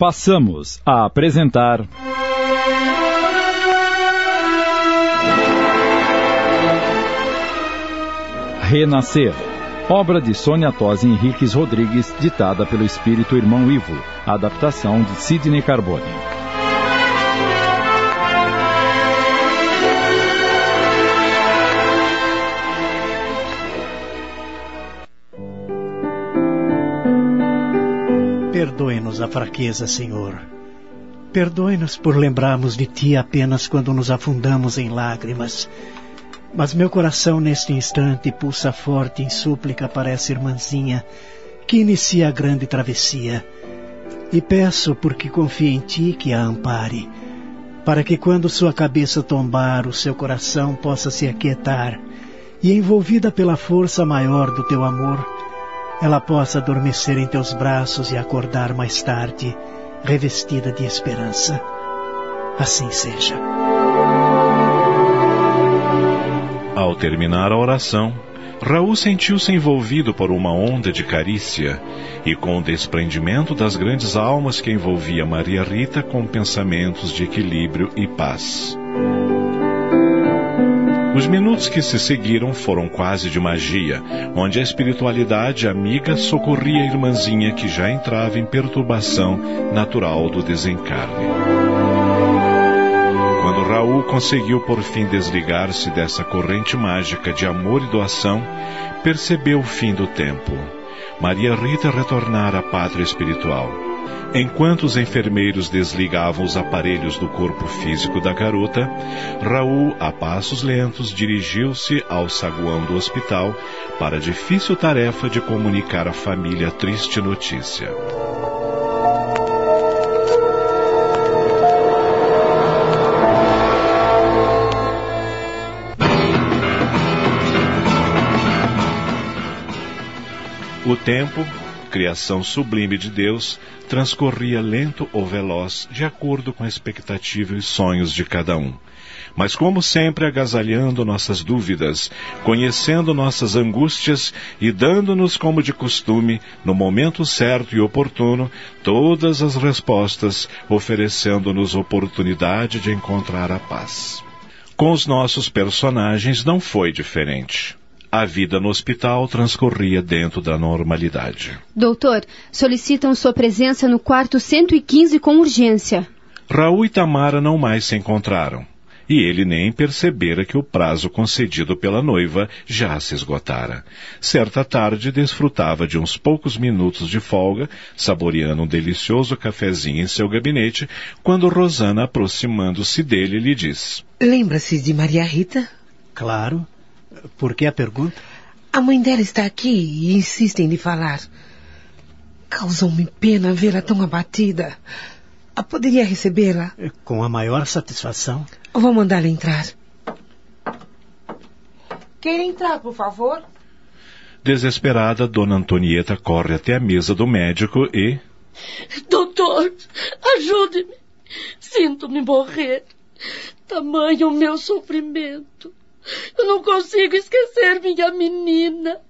Passamos a apresentar. Renascer. Obra de Sônia Tosi Henriques Rodrigues, ditada pelo espírito irmão Ivo. Adaptação de Sidney Carbone. Perdoe-nos a fraqueza, Senhor. Perdoe-nos por lembrarmos de Ti apenas quando nos afundamos em lágrimas. Mas meu coração neste instante pulsa forte em súplica para essa irmãzinha que inicia a grande travessia. E peço, porque confio em Ti, que a ampare, para que quando sua cabeça tombar, o seu coração possa se aquietar, e envolvida pela força maior do Teu amor, ela possa adormecer em Teus braços e acordar mais tarde, revestida de esperança. Assim seja. Ao terminar a oração, Raul sentiu-se envolvido por uma onda de carícia e com o desprendimento das grandes almas que envolvia Maria Rita com pensamentos de equilíbrio e paz. Os minutos que se seguiram foram quase de magia, onde a espiritualidade amiga socorria a irmãzinha que já entrava em perturbação natural do desencarne. Quando Raul conseguiu por fim desligar-se dessa corrente mágica de amor e doação, percebeu o fim do tempo. Maria Rita retornara à pátria espiritual. Enquanto os enfermeiros desligavam os aparelhos do corpo físico da garota, Raul, a passos lentos, dirigiu-se ao saguão do hospital para a difícil tarefa de comunicar à família a triste notícia. O tempo, criação sublime de Deus, transcorria lento ou veloz, de acordo com a expectativa e sonhos de cada um. Mas, como sempre, agasalhando nossas dúvidas, conhecendo nossas angústias e dando-nos, como de costume, no momento certo e oportuno, todas as respostas, oferecendo-nos oportunidade de encontrar a paz. Com os nossos personagens não foi diferente. A vida no hospital transcorria dentro da normalidade. Doutor, solicitam sua presença no quarto 115 com urgência. Raul e Tamara não mais se encontraram. E ele nem percebera que o prazo concedido pela noiva já se esgotara. Certa tarde desfrutava de uns poucos minutos de folga, saboreando um delicioso cafezinho em seu gabinete, quando Rosana, aproximando-se dele, lhe disse: Lembra-se de Maria Rita? Claro. Por que a pergunta? A mãe dela está aqui e insiste em lhe falar. Causou-me pena vê-la tão abatida. Poderia recebê-la? Com a maior satisfação. Vou mandá-la entrar. Quer entrar, por favor? Desesperada, Dona Antonieta corre até a mesa do médico e. Doutor, ajude-me. Sinto-me morrer. Tamanho o meu sofrimento. Eu não consigo esquecer minha menina.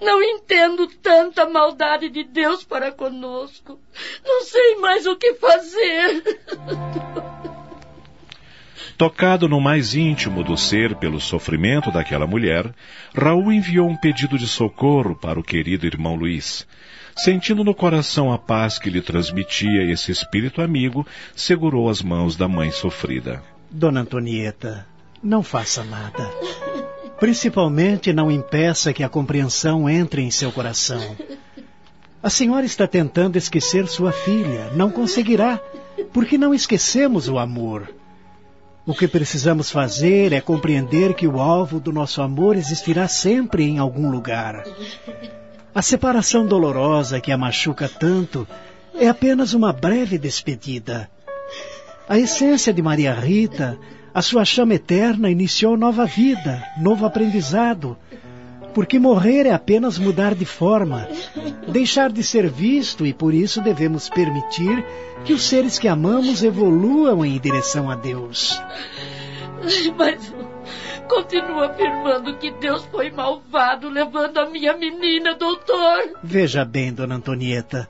Não entendo tanta maldade de Deus para conosco. Não sei mais o que fazer. Tocado no mais íntimo do ser pelo sofrimento daquela mulher, Raul enviou um pedido de socorro para o querido irmão Luiz. Sentindo no coração a paz que lhe transmitia esse espírito amigo, segurou as mãos da mãe sofrida. Dona Antonieta, não faça nada. Principalmente não impeça que a compreensão entre em seu coração. A senhora está tentando esquecer sua filha. Não conseguirá, porque não esquecemos o amor. O que precisamos fazer é compreender que o alvo do nosso amor existirá sempre em algum lugar. A separação dolorosa que a machuca tanto é apenas uma breve despedida. A essência de Maria Rita, a sua chama eterna, iniciou nova vida, novo aprendizado. Porque morrer é apenas mudar de forma, deixar de ser visto e por isso devemos permitir que os seres que amamos evoluam em direção a Deus. Mas continua afirmando que Deus foi malvado levando a minha menina, doutor. Veja bem, dona Antonieta.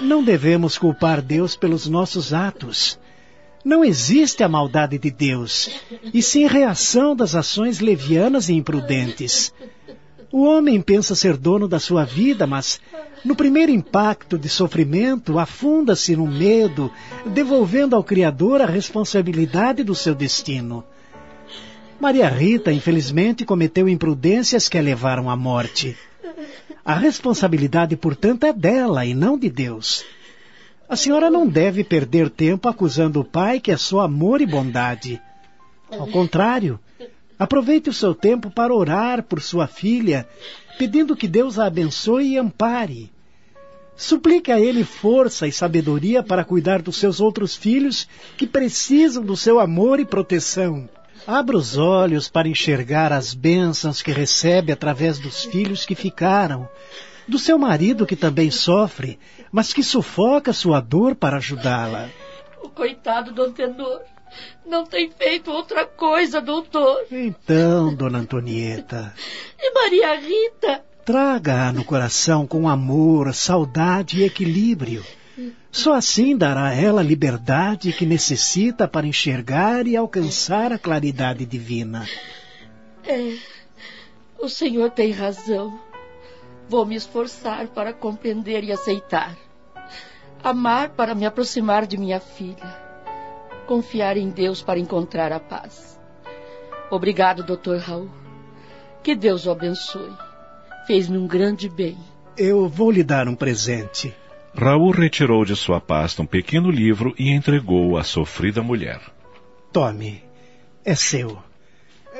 Não devemos culpar Deus pelos nossos atos. Não existe a maldade de Deus, e sim reação das ações levianas e imprudentes. O homem pensa ser dono da sua vida, mas no primeiro impacto de sofrimento afunda-se no medo, devolvendo ao Criador a responsabilidade do seu destino. Maria Rita, infelizmente, cometeu imprudências que a levaram à morte. A responsabilidade, portanto, é dela e não de Deus. A senhora não deve perder tempo acusando o pai que é só amor e bondade. Ao contrário, Aproveite o seu tempo para orar por sua filha, pedindo que Deus a abençoe e ampare. Suplique a Ele força e sabedoria para cuidar dos seus outros filhos que precisam do seu amor e proteção. Abra os olhos para enxergar as bênçãos que recebe através dos filhos que ficaram, do seu marido que também sofre, mas que sufoca sua dor para ajudá-la. O coitado do Antenor não tem feito outra coisa, doutor. Então, dona Antonieta. E Maria Rita? Traga-a no coração com amor, saudade e equilíbrio. Só assim dará a ela a liberdade que necessita para enxergar e alcançar a claridade divina. É, o senhor tem razão. Vou me esforçar para compreender e aceitar. Amar para me aproximar de minha filha confiar em Deus para encontrar a paz. Obrigado, Dr. Raul. Que Deus o abençoe. Fez-me um grande bem. Eu vou lhe dar um presente. Raul retirou de sua pasta um pequeno livro e entregou-o à sofrida mulher. Tome. É seu.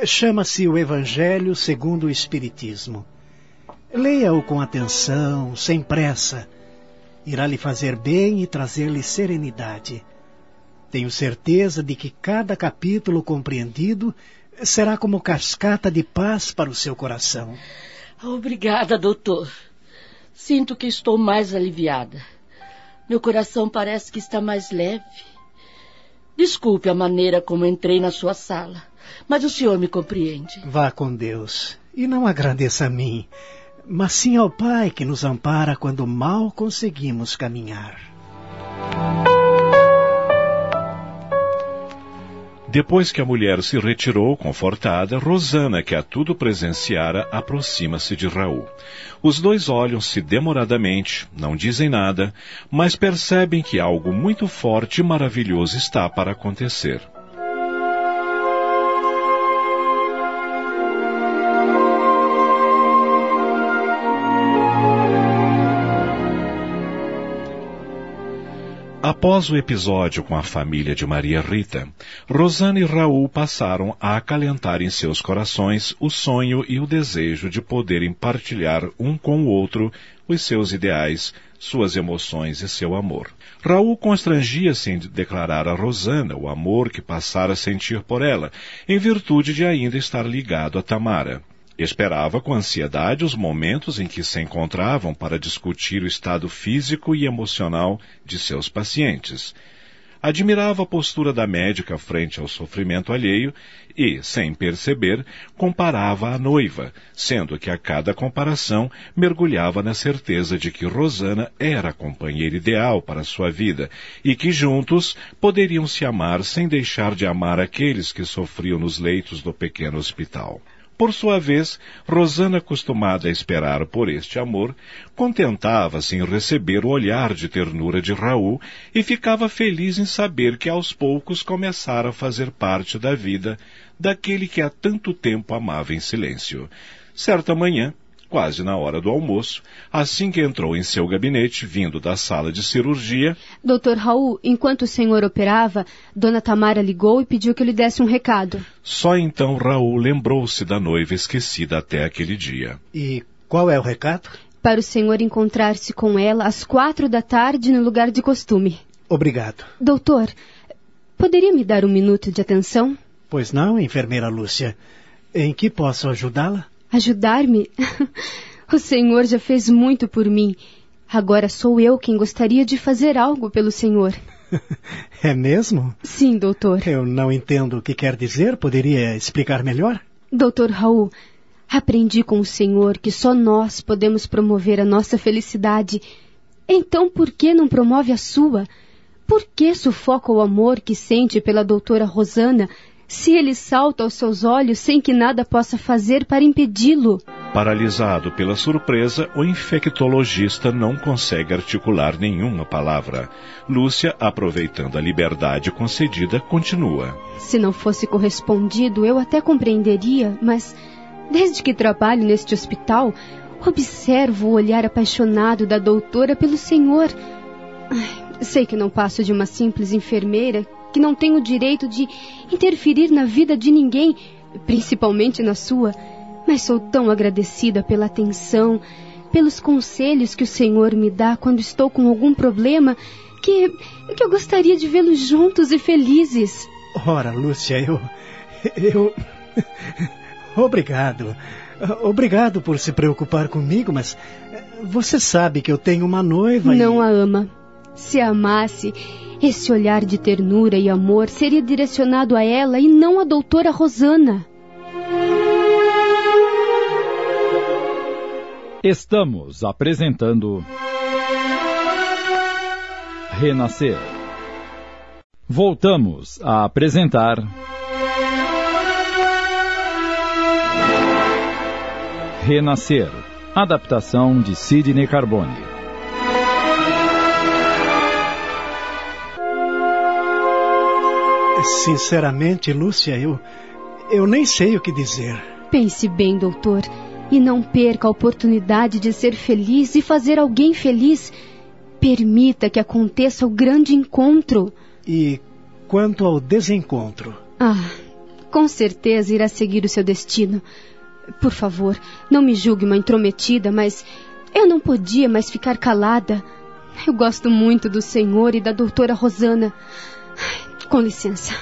Chama-se o Evangelho segundo o Espiritismo. Leia-o com atenção, sem pressa. Irá lhe fazer bem e trazer-lhe serenidade. Tenho certeza de que cada capítulo compreendido será como cascata de paz para o seu coração. Obrigada, doutor. Sinto que estou mais aliviada. Meu coração parece que está mais leve. Desculpe a maneira como entrei na sua sala, mas o senhor me compreende. Vá com Deus e não agradeça a mim, mas sim ao Pai que nos ampara quando mal conseguimos caminhar. Depois que a mulher se retirou, confortada, Rosana, que a tudo presenciara, aproxima-se de Raul. Os dois olham-se demoradamente, não dizem nada, mas percebem que algo muito forte e maravilhoso está para acontecer. Após o episódio com a família de Maria Rita, Rosana e Raul passaram a acalentar em seus corações o sonho e o desejo de poderem partilhar um com o outro os seus ideais, suas emoções e seu amor. Raul constrangia-se em declarar a Rosana o amor que passara a sentir por ela, em virtude de ainda estar ligado a Tamara. Esperava com ansiedade os momentos em que se encontravam para discutir o estado físico e emocional de seus pacientes. Admirava a postura da médica frente ao sofrimento alheio e, sem perceber, comparava a noiva, sendo que a cada comparação mergulhava na certeza de que Rosana era a companheira ideal para sua vida e que juntos poderiam se amar sem deixar de amar aqueles que sofriam nos leitos do pequeno hospital. Por sua vez, Rosana, acostumada a esperar por este amor, contentava-se em receber o olhar de ternura de Raul e ficava feliz em saber que aos poucos começara a fazer parte da vida daquele que há tanto tempo amava em silêncio. Certa manhã, quase na hora do almoço, assim que entrou em seu gabinete, vindo da sala de cirurgia. Doutor Raul, enquanto o senhor operava, Dona Tamara ligou e pediu que eu lhe desse um recado. Só então Raul lembrou-se da noiva esquecida até aquele dia. E qual é o recado? Para o senhor encontrar-se com ela às quatro da tarde no lugar de costume. Obrigado. Doutor, poderia me dar um minuto de atenção? Pois não, enfermeira Lúcia. Em que posso ajudá-la? Ajudar-me? o Senhor já fez muito por mim. Agora sou eu quem gostaria de fazer algo pelo Senhor. é mesmo? Sim, doutor. Eu não entendo o que quer dizer. Poderia explicar melhor? Doutor Raul, aprendi com o Senhor que só nós podemos promover a nossa felicidade Então por que não promove a sua? Por que sufoca o amor que sente pela doutora Rosana, se ele salta aos seus olhos sem que nada possa fazer para impedi-lo? Paralisado pela surpresa, o infectologista não consegue articular nenhuma palavra. Lúcia, aproveitando a liberdade concedida, continua. Se não fosse correspondido, eu até compreenderia, mas desde que trabalho neste hospital, observo o olhar apaixonado da doutora pelo senhor. Ai, sei que não passo de uma simples enfermeira, que não tenho o direito de interferir na vida de ninguém, principalmente na sua mas sou tão agradecida pela atenção, pelos conselhos que o Senhor me dá quando estou com algum problema, que, que eu gostaria de vê-los juntos e felizes. Ora, Lúcia, eu. Eu. Obrigado. Obrigado por se preocupar comigo, mas você sabe que eu tenho uma noiva Não e... a ama. Se amasse, esse olhar de ternura e amor seria direcionado a ela e não à doutora Rosana. Estamos apresentando Renascer. Voltamos a apresentar Renascer, adaptação de Sidney Carbone. Sinceramente, Lúcia, eu. Eu nem sei o que dizer. Pense bem, doutor, e não perca a oportunidade de ser feliz e fazer alguém feliz. Permita que aconteça o grande encontro. E quanto ao desencontro? Ah, com certeza irá seguir o seu destino. Por favor, não me julgue uma intrometida, mas eu não podia mais ficar calada. Eu gosto muito do senhor e da doutora Rosana. Com licença.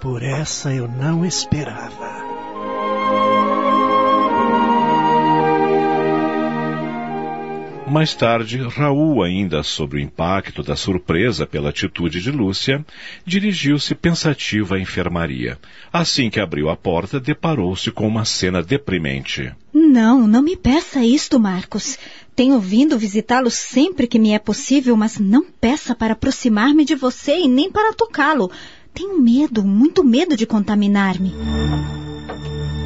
Por essa eu não esperava. Mais tarde, Raul, ainda sob o impacto da surpresa pela atitude de Lúcia, dirigiu-se pensativo à enfermaria. Assim que abriu a porta, deparou-se com uma cena deprimente. Não, não me peça isto, Marcos. Tenho vindo visitá-lo sempre que me é possível, mas não peça para aproximar-me de você e nem para tocá-lo. Tenho medo, muito medo de contaminar-me.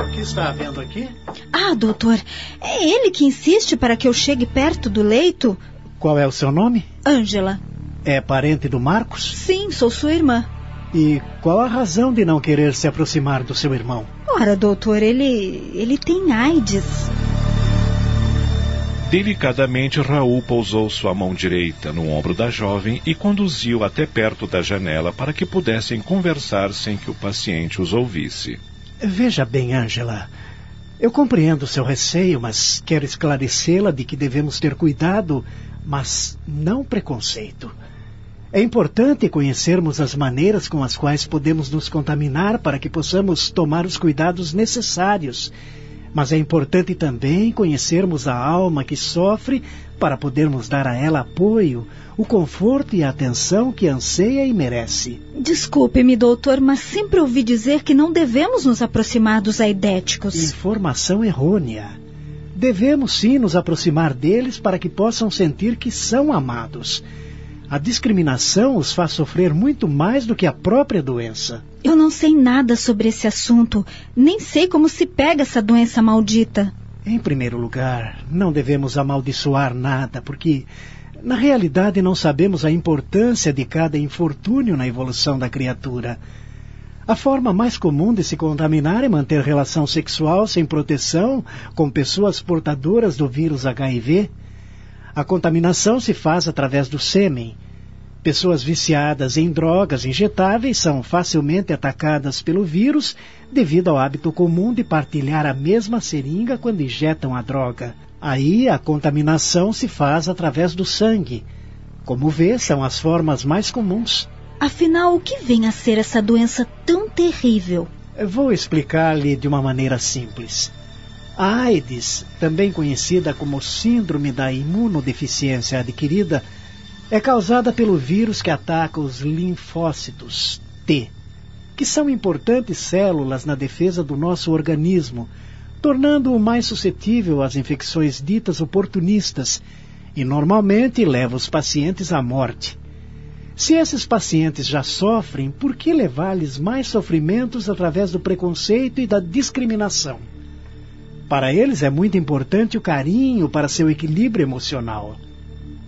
O que está havendo aqui? Ah, doutor, é ele que insiste para que eu chegue perto do leito? Qual é o seu nome? Ângela. É parente do Marcos? Sim, sou sua irmã. E qual a razão de não querer se aproximar do seu irmão? Ora, doutor, ele. ele tem AIDS. Delicadamente, Raul pousou sua mão direita no ombro da jovem e conduziu até perto da janela para que pudessem conversar sem que o paciente os ouvisse. Veja bem, Ângela. Eu compreendo seu receio, mas quero esclarecê-la de que devemos ter cuidado, mas não preconceito. É importante conhecermos as maneiras com as quais podemos nos contaminar para que possamos tomar os cuidados necessários. Mas é importante também conhecermos a alma que sofre para podermos dar a ela apoio, o conforto e a atenção que anseia e merece. Desculpe-me, doutor, mas sempre ouvi dizer que não devemos nos aproximar dos aidéticos. Informação errônea. Devemos sim nos aproximar deles para que possam sentir que são amados. A discriminação os faz sofrer muito mais do que a própria doença. Eu não sei nada sobre esse assunto, nem sei como se pega essa doença maldita. Em primeiro lugar, não devemos amaldiçoar nada, porque na realidade não sabemos a importância de cada infortúnio na evolução da criatura. A forma mais comum de se contaminar é manter relação sexual sem proteção com pessoas portadoras do vírus HIV. A contaminação se faz através do sêmen. Pessoas viciadas em drogas injetáveis são facilmente atacadas pelo vírus devido ao hábito comum de partilhar a mesma seringa quando injetam a droga. Aí a contaminação se faz através do sangue. Como vê, são as formas mais comuns. Afinal, o que vem a ser essa doença tão terrível? Vou explicar-lhe de uma maneira simples. A AIDS, também conhecida como Síndrome da Imunodeficiência Adquirida, é causada pelo vírus que ataca os linfócitos T, que são importantes células na defesa do nosso organismo, tornando-o mais suscetível às infecções ditas oportunistas e normalmente leva os pacientes à morte. Se esses pacientes já sofrem, por que levar-lhes mais sofrimentos através do preconceito e da discriminação? Para eles é muito importante o carinho para seu equilíbrio emocional.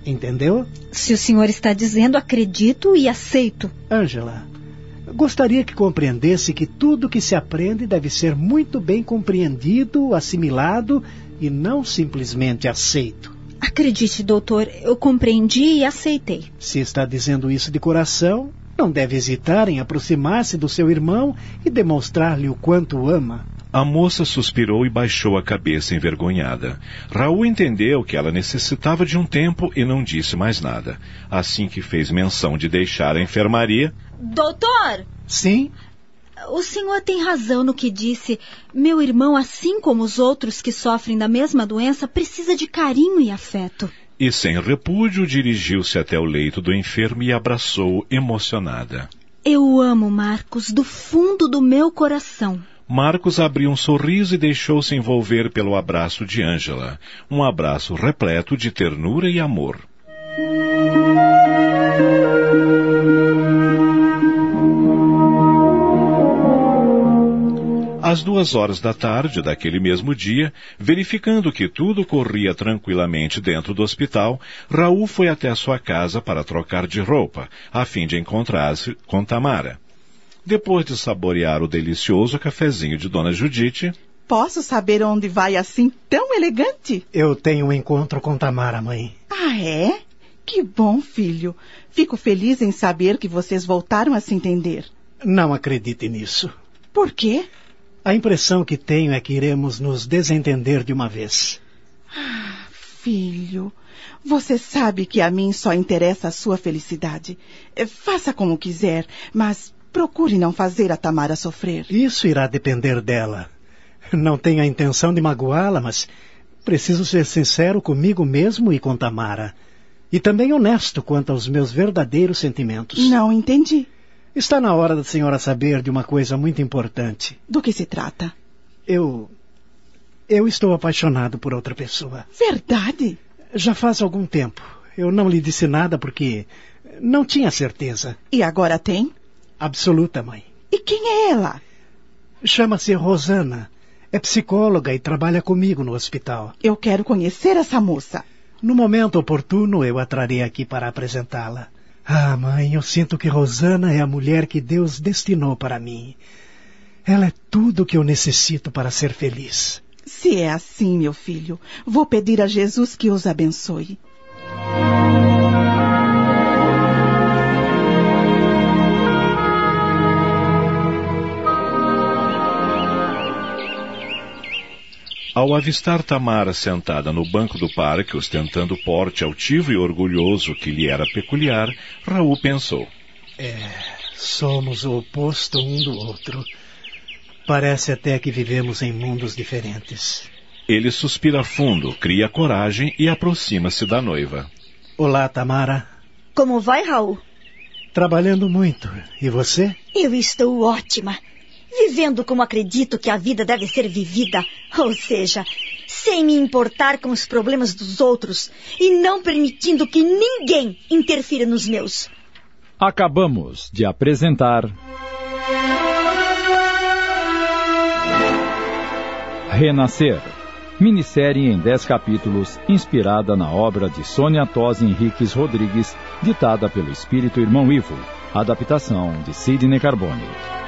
Entendeu? Se o senhor está dizendo, acredito e aceito. Ângela, gostaria que compreendesse que tudo que se aprende deve ser muito bem compreendido, assimilado e não simplesmente aceito. Acredite, doutor, eu compreendi e aceitei. Se está dizendo isso de coração, não deve hesitar em aproximar-se do seu irmão e demonstrar-lhe o quanto ama. A moça suspirou e baixou a cabeça envergonhada. Raul entendeu que ela necessitava de um tempo e não disse mais nada. Assim que fez menção de deixar a enfermaria. Doutor! Sim? O senhor tem razão no que disse. Meu irmão, assim como os outros que sofrem da mesma doença, precisa de carinho e afeto. E sem repúdio dirigiu-se até o leito do enfermo e abraçou emocionada. Eu amo Marcos do fundo do meu coração. Marcos abriu um sorriso e deixou-se envolver pelo abraço de Ângela, um abraço repleto de ternura e amor. Às duas horas da tarde daquele mesmo dia, verificando que tudo corria tranquilamente dentro do hospital, Raul foi até a sua casa para trocar de roupa, a fim de encontrar-se com Tamara. Depois de saborear o delicioso cafezinho de Dona Judite. Posso saber onde vai assim tão elegante? Eu tenho um encontro com Tamara, mãe. Ah, é? Que bom, filho. Fico feliz em saber que vocês voltaram a se entender. Não acredite nisso. Por quê? A impressão que tenho é que iremos nos desentender de uma vez. Ah, filho, você sabe que a mim só interessa a sua felicidade. Faça como quiser, mas procure não fazer a Tamara sofrer. Isso irá depender dela. Não tenho a intenção de magoá-la, mas preciso ser sincero comigo mesmo e com Tamara. E também honesto quanto aos meus verdadeiros sentimentos. Não entendi. Está na hora da senhora saber de uma coisa muito importante. Do que se trata? Eu. Eu estou apaixonado por outra pessoa. Verdade? Já faz algum tempo. Eu não lhe disse nada porque não tinha certeza. E agora tem? Absoluta, mãe. E quem é ela? Chama-se Rosana. É psicóloga e trabalha comigo no hospital. Eu quero conhecer essa moça. No momento oportuno, eu a trarei aqui para apresentá-la. Ah, mãe, eu sinto que Rosana é a mulher que Deus destinou para mim. Ela é tudo o que eu necessito para ser feliz. Se é assim, meu filho, vou pedir a Jesus que os abençoe. Avistar Tamara sentada no banco do parque, ostentando o porte altivo e orgulhoso que lhe era peculiar, Raul pensou: É, somos o oposto um do outro. Parece até que vivemos em mundos diferentes. Ele suspira fundo, cria coragem e aproxima-se da noiva. Olá, Tamara. Como vai, Raul? Trabalhando muito. E você? Eu estou ótima vivendo como acredito que a vida deve ser vivida, ou seja, sem me importar com os problemas dos outros e não permitindo que ninguém interfira nos meus. Acabamos de apresentar. Renascer. Minissérie em 10 capítulos, inspirada na obra de Sônia Tosi Henriques Rodrigues, ditada pelo espírito irmão Ivo. Adaptação de Sidney Carbone.